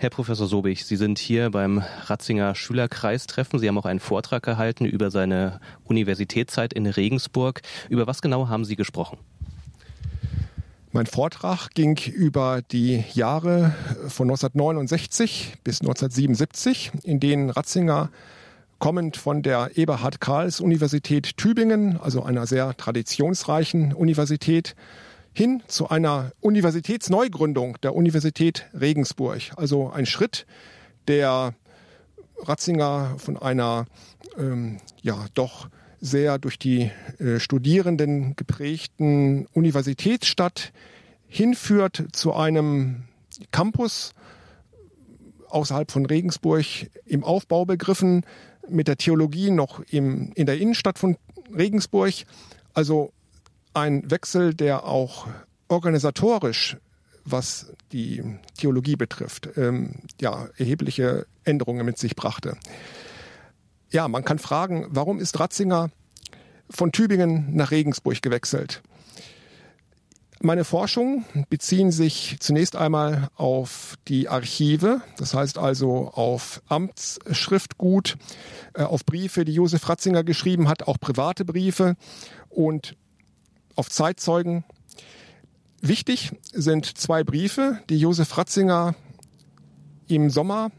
Herr Professor Sobich, Sie sind hier beim Ratzinger Schülerkreistreffen. Sie haben auch einen Vortrag gehalten über seine Universitätszeit in Regensburg. Über was genau haben Sie gesprochen? Mein Vortrag ging über die Jahre von 1969 bis 1977, in denen Ratzinger kommend von der Eberhard Karls Universität Tübingen, also einer sehr traditionsreichen Universität, hin zu einer Universitätsneugründung der Universität Regensburg. Also ein Schritt, der Ratzinger von einer ähm, ja doch sehr durch die äh, Studierenden geprägten Universitätsstadt hinführt zu einem Campus außerhalb von Regensburg im Aufbau begriffen, mit der Theologie noch im, in der Innenstadt von Regensburg. Also ein Wechsel, der auch organisatorisch, was die Theologie betrifft, ähm, ja, erhebliche Änderungen mit sich brachte. Ja, man kann fragen, warum ist Ratzinger von Tübingen nach Regensburg gewechselt? Meine Forschungen beziehen sich zunächst einmal auf die Archive, das heißt also auf Amtsschriftgut, äh, auf Briefe, die Josef Ratzinger geschrieben hat, auch private Briefe und auf Zeitzeugen. Wichtig sind zwei Briefe, die Josef Ratzinger im Sommer,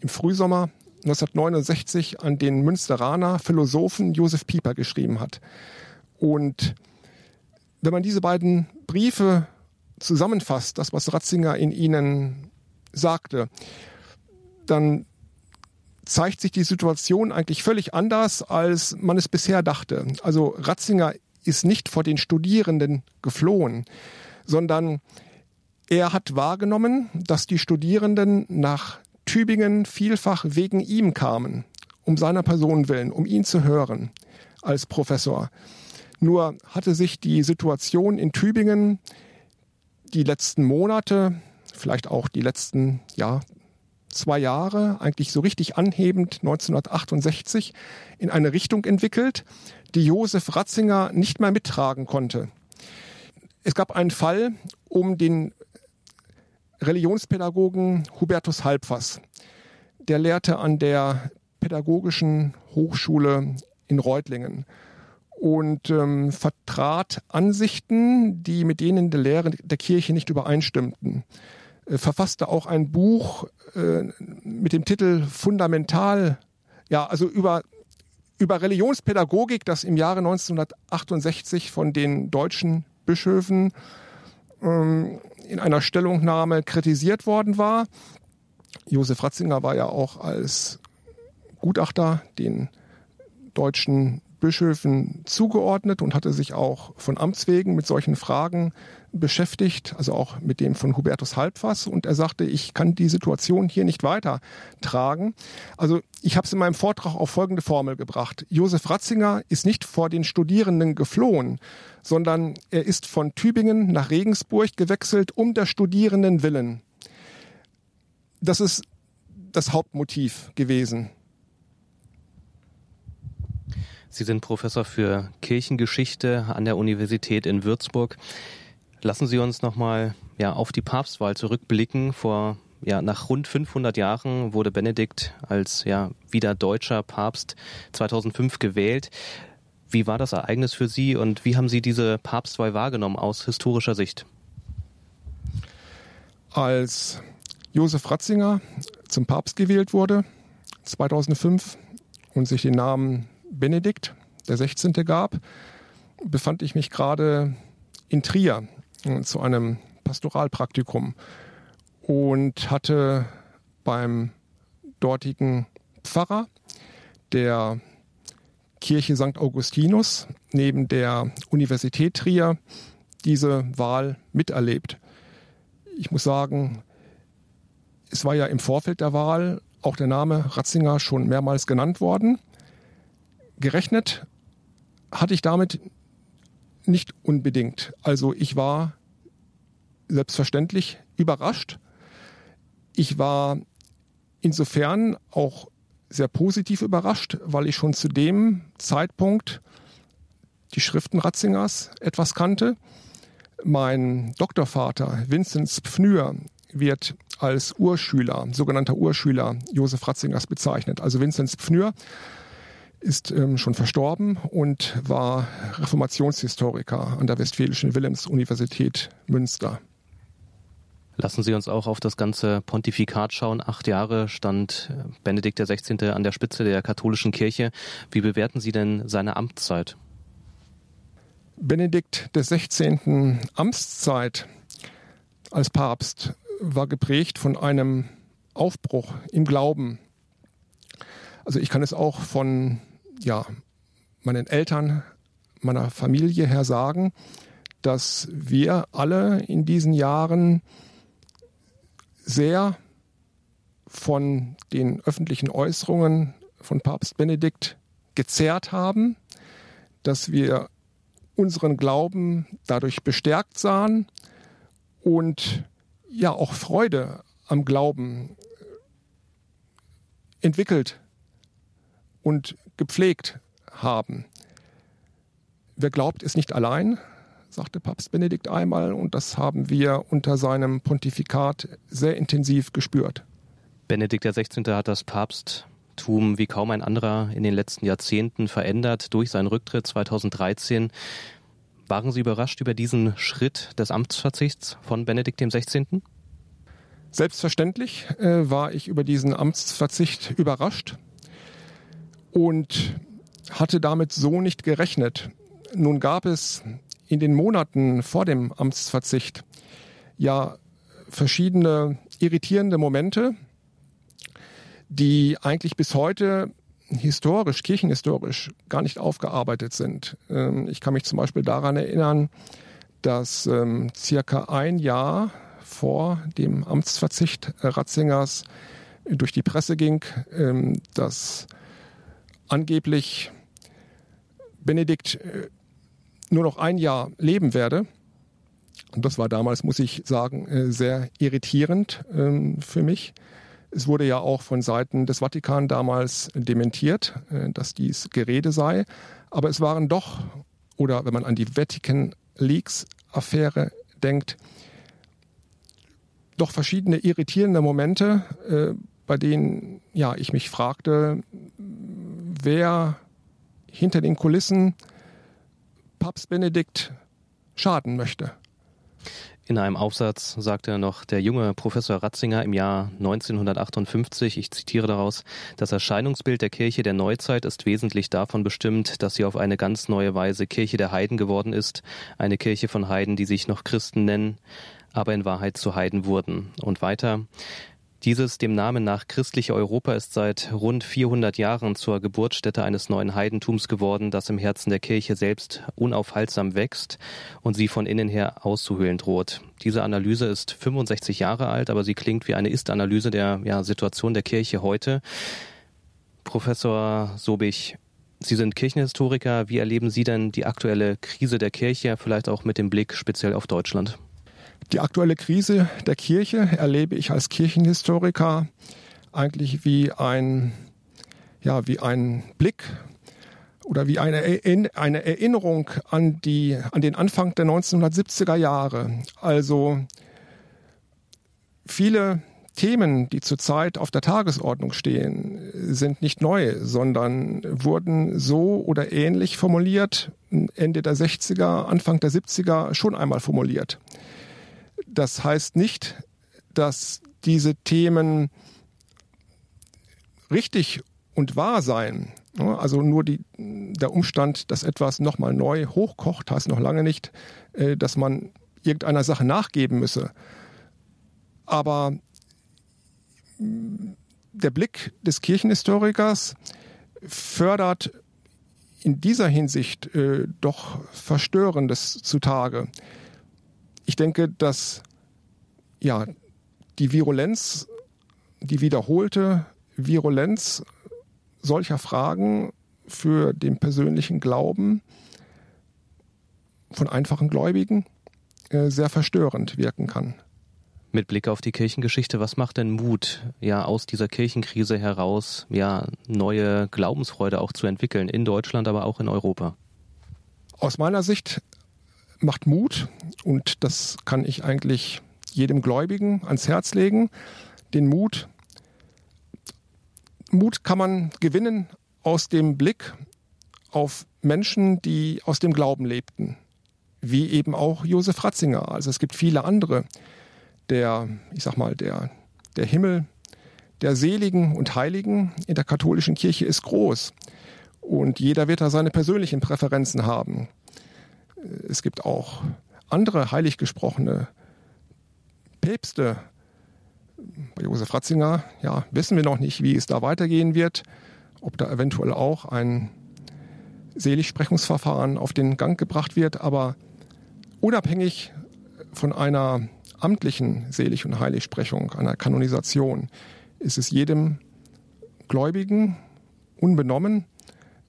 im Frühsommer 1969 an den Münsteraner Philosophen Josef Pieper geschrieben hat. Und wenn man diese beiden Briefe zusammenfasst, das, was Ratzinger in ihnen sagte, dann zeigt sich die Situation eigentlich völlig anders, als man es bisher dachte. Also Ratzinger ist nicht vor den Studierenden geflohen, sondern er hat wahrgenommen, dass die Studierenden nach Tübingen vielfach wegen ihm kamen, um seiner Person willen, um ihn zu hören als Professor. Nur hatte sich die Situation in Tübingen die letzten Monate, vielleicht auch die letzten ja, zwei Jahre, eigentlich so richtig anhebend 1968, in eine Richtung entwickelt, die Josef Ratzinger nicht mehr mittragen konnte. Es gab einen Fall um den Religionspädagogen Hubertus Halbfass. Der lehrte an der Pädagogischen Hochschule in Reutlingen und ähm, vertrat Ansichten, die mit denen der Lehre der Kirche nicht übereinstimmten. Äh, verfasste auch ein Buch äh, mit dem Titel Fundamental, ja, also über über Religionspädagogik, das im Jahre 1968 von den deutschen Bischöfen ähm, in einer Stellungnahme kritisiert worden war. Josef Ratzinger war ja auch als Gutachter den deutschen Bischöfen zugeordnet und hatte sich auch von Amts wegen mit solchen Fragen beschäftigt, also auch mit dem von Hubertus Halbfass. Und er sagte, ich kann die Situation hier nicht weiter tragen. Also ich habe es in meinem Vortrag auf folgende Formel gebracht. Josef Ratzinger ist nicht vor den Studierenden geflohen, sondern er ist von Tübingen nach Regensburg gewechselt um der Studierenden willen. Das ist das Hauptmotiv gewesen. Sie sind Professor für Kirchengeschichte an der Universität in Würzburg. Lassen Sie uns nochmal ja, auf die Papstwahl zurückblicken. Vor ja, nach rund 500 Jahren wurde Benedikt als ja, wieder deutscher Papst 2005 gewählt. Wie war das Ereignis für Sie und wie haben Sie diese Papstwahl wahrgenommen aus historischer Sicht? Als Josef Ratzinger zum Papst gewählt wurde, 2005, und sich den Namen Benedikt, der 16. gab, befand ich mich gerade in Trier äh, zu einem Pastoralpraktikum und hatte beim dortigen Pfarrer der Kirche St. Augustinus neben der Universität Trier diese Wahl miterlebt. Ich muss sagen, es war ja im Vorfeld der Wahl auch der Name Ratzinger schon mehrmals genannt worden gerechnet hatte ich damit nicht unbedingt. Also ich war selbstverständlich überrascht. Ich war insofern auch sehr positiv überrascht, weil ich schon zu dem Zeitpunkt die Schriften Ratzingers etwas kannte. Mein Doktorvater Vinzenz Pfnür wird als Urschüler, sogenannter Urschüler Josef Ratzingers bezeichnet. Also Vinzenz Pfnür ist ähm, schon verstorben und war Reformationshistoriker an der Westfälischen Wilhelms-Universität Münster. Lassen Sie uns auch auf das ganze Pontifikat schauen. Acht Jahre stand Benedikt XVI. an der Spitze der katholischen Kirche. Wie bewerten Sie denn seine Amtszeit? Benedikt XVI. Amtszeit als Papst war geprägt von einem Aufbruch im Glauben. Also ich kann es auch von ja, meinen Eltern, meiner Familie her sagen, dass wir alle in diesen Jahren sehr von den öffentlichen Äußerungen von Papst Benedikt gezerrt haben, dass wir unseren Glauben dadurch bestärkt sahen und ja auch Freude am Glauben entwickelt und gepflegt haben. Wer glaubt, ist nicht allein, sagte Papst Benedikt einmal, und das haben wir unter seinem Pontifikat sehr intensiv gespürt. Benedikt XVI. hat das Papsttum wie kaum ein anderer in den letzten Jahrzehnten verändert durch seinen Rücktritt 2013. Waren Sie überrascht über diesen Schritt des Amtsverzichts von Benedikt XVI.? Selbstverständlich äh, war ich über diesen Amtsverzicht überrascht und hatte damit so nicht gerechnet. Nun gab es in den Monaten vor dem Amtsverzicht ja verschiedene irritierende Momente, die eigentlich bis heute historisch, kirchenhistorisch gar nicht aufgearbeitet sind. Ähm, ich kann mich zum Beispiel daran erinnern, dass ähm, circa ein Jahr vor dem Amtsverzicht Ratzingers durch die Presse ging, ähm, dass angeblich Benedikt äh, nur noch ein Jahr leben werde. Und das war damals, muss ich sagen, äh, sehr irritierend ähm, für mich. Es wurde ja auch von Seiten des Vatikan damals dementiert, äh, dass dies Gerede sei. Aber es waren doch, oder wenn man an die Vatican Leaks Affäre denkt, doch verschiedene irritierende Momente, bei denen ja, ich mich fragte, wer hinter den Kulissen Papst Benedikt schaden möchte. In einem Aufsatz sagte noch der junge Professor Ratzinger im Jahr 1958, ich zitiere daraus, das Erscheinungsbild der Kirche der Neuzeit ist wesentlich davon bestimmt, dass sie auf eine ganz neue Weise Kirche der Heiden geworden ist, eine Kirche von Heiden, die sich noch Christen nennen, aber in Wahrheit zu Heiden wurden. Und weiter, dieses dem Namen nach christliche Europa ist seit rund 400 Jahren zur Geburtsstätte eines neuen Heidentums geworden, das im Herzen der Kirche selbst unaufhaltsam wächst und sie von innen her auszuhöhlen droht. Diese Analyse ist 65 Jahre alt, aber sie klingt wie eine Ist-Analyse der ja, Situation der Kirche heute. Professor Sobich, Sie sind Kirchenhistoriker. Wie erleben Sie denn die aktuelle Krise der Kirche, vielleicht auch mit dem Blick speziell auf Deutschland? Die aktuelle Krise der Kirche erlebe ich als Kirchenhistoriker eigentlich wie ein, ja, wie ein Blick oder wie eine, Erinnerung an, die, an den Anfang der 1970er Jahre. Also viele Themen, die zurzeit auf der Tagesordnung stehen, sind nicht neu, sondern wurden so oder ähnlich formuliert, Ende der 60er, Anfang der 70er schon einmal formuliert. Das heißt nicht, dass diese Themen richtig und wahr seien. Also nur die, der Umstand, dass etwas nochmal neu hochkocht, heißt noch lange nicht, äh, dass man irgendeiner Sache nachgeben müsse. Aber der Blick des Kirchenhistorikers fördert in dieser Hinsicht äh, doch Verstörendes zutage. Ich denke, dass ja, die Virulenz, die wiederholte Virulenz solcher Fragen für den persönlichen Glauben von einfachen Gläubigen äh, sehr verstörend wirken kann. Mit Blick auf die Kirchengeschichte, was macht denn Mut, ja, aus dieser Kirchenkrise heraus, ja, neue Glaubensfreude auch zu entwickeln, in Deutschland, aber auch in Europa? Aus meiner Sicht macht Mut, und das kann ich eigentlich jedem Gläubigen ans Herz legen, den Mut. Mut kann man gewinnen aus dem Blick auf Menschen, die aus dem Glauben lebten, wie eben auch Josef Ratzinger. Also es gibt viele andere. Der, ich sag mal, der, der Himmel der Seligen und Heiligen in der katholischen Kirche ist groß. Und jeder wird da seine persönlichen Präferenzen haben. Es gibt auch andere heilig gesprochene Päpste. Bei Josef Ratzinger, ja, wissen wir noch nicht, wie es da weitergehen wird, ob da eventuell auch ein Seligsprechungsverfahren auf den Gang gebracht wird, aber unabhängig von einer amtlichen Selig- und Heiligsprechung, einer Kanonisation, ist es jedem Gläubigen unbenommen,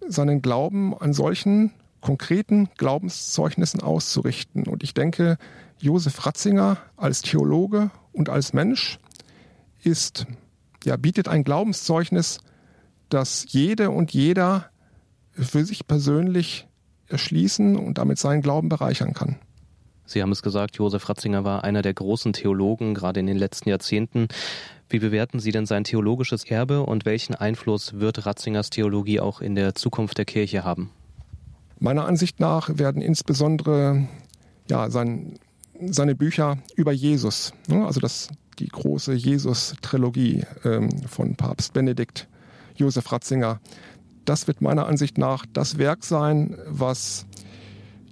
seinen Glauben an solchen konkreten Glaubenszeugnissen auszurichten. Und ich denke, Josef Ratzinger als Theologe und als Mensch ist, ja, bietet ein Glaubenszeugnis, das jede und jeder für sich persönlich erschließen und damit seinen Glauben bereichern kann. Sie haben es gesagt, Josef Ratzinger war einer der großen Theologen, gerade in den letzten Jahrzehnten. Wie bewerten Sie denn sein theologisches Erbe und welchen Einfluss wird Ratzingers Theologie auch in der Zukunft der Kirche haben? Meiner Ansicht nach werden insbesondere ja, sein, seine Bücher über Jesus, ne, also das, die große Jesus-Trilogie ähm, von Papst Benedikt Josef Ratzinger, das wird meiner Ansicht nach das Werk sein, was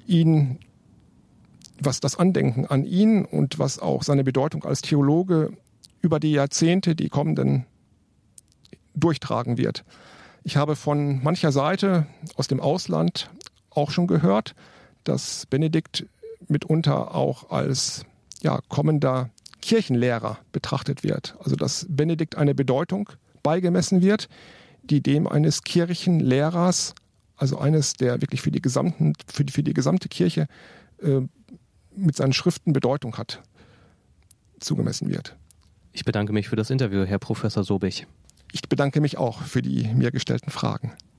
ihn was das Andenken an ihn und was auch seine Bedeutung als Theologe über die Jahrzehnte, die kommenden, durchtragen wird. Ich habe von mancher Seite aus dem Ausland auch schon gehört, dass Benedikt mitunter auch als ja, kommender Kirchenlehrer betrachtet wird. Also dass Benedikt eine Bedeutung beigemessen wird, die dem eines Kirchenlehrers, also eines, der wirklich für die, gesamten, für die, für die gesamte Kirche äh, mit seinen Schriften Bedeutung hat, zugemessen wird. Ich bedanke mich für das Interview, Herr Professor Sobich. Ich bedanke mich auch für die mir gestellten Fragen.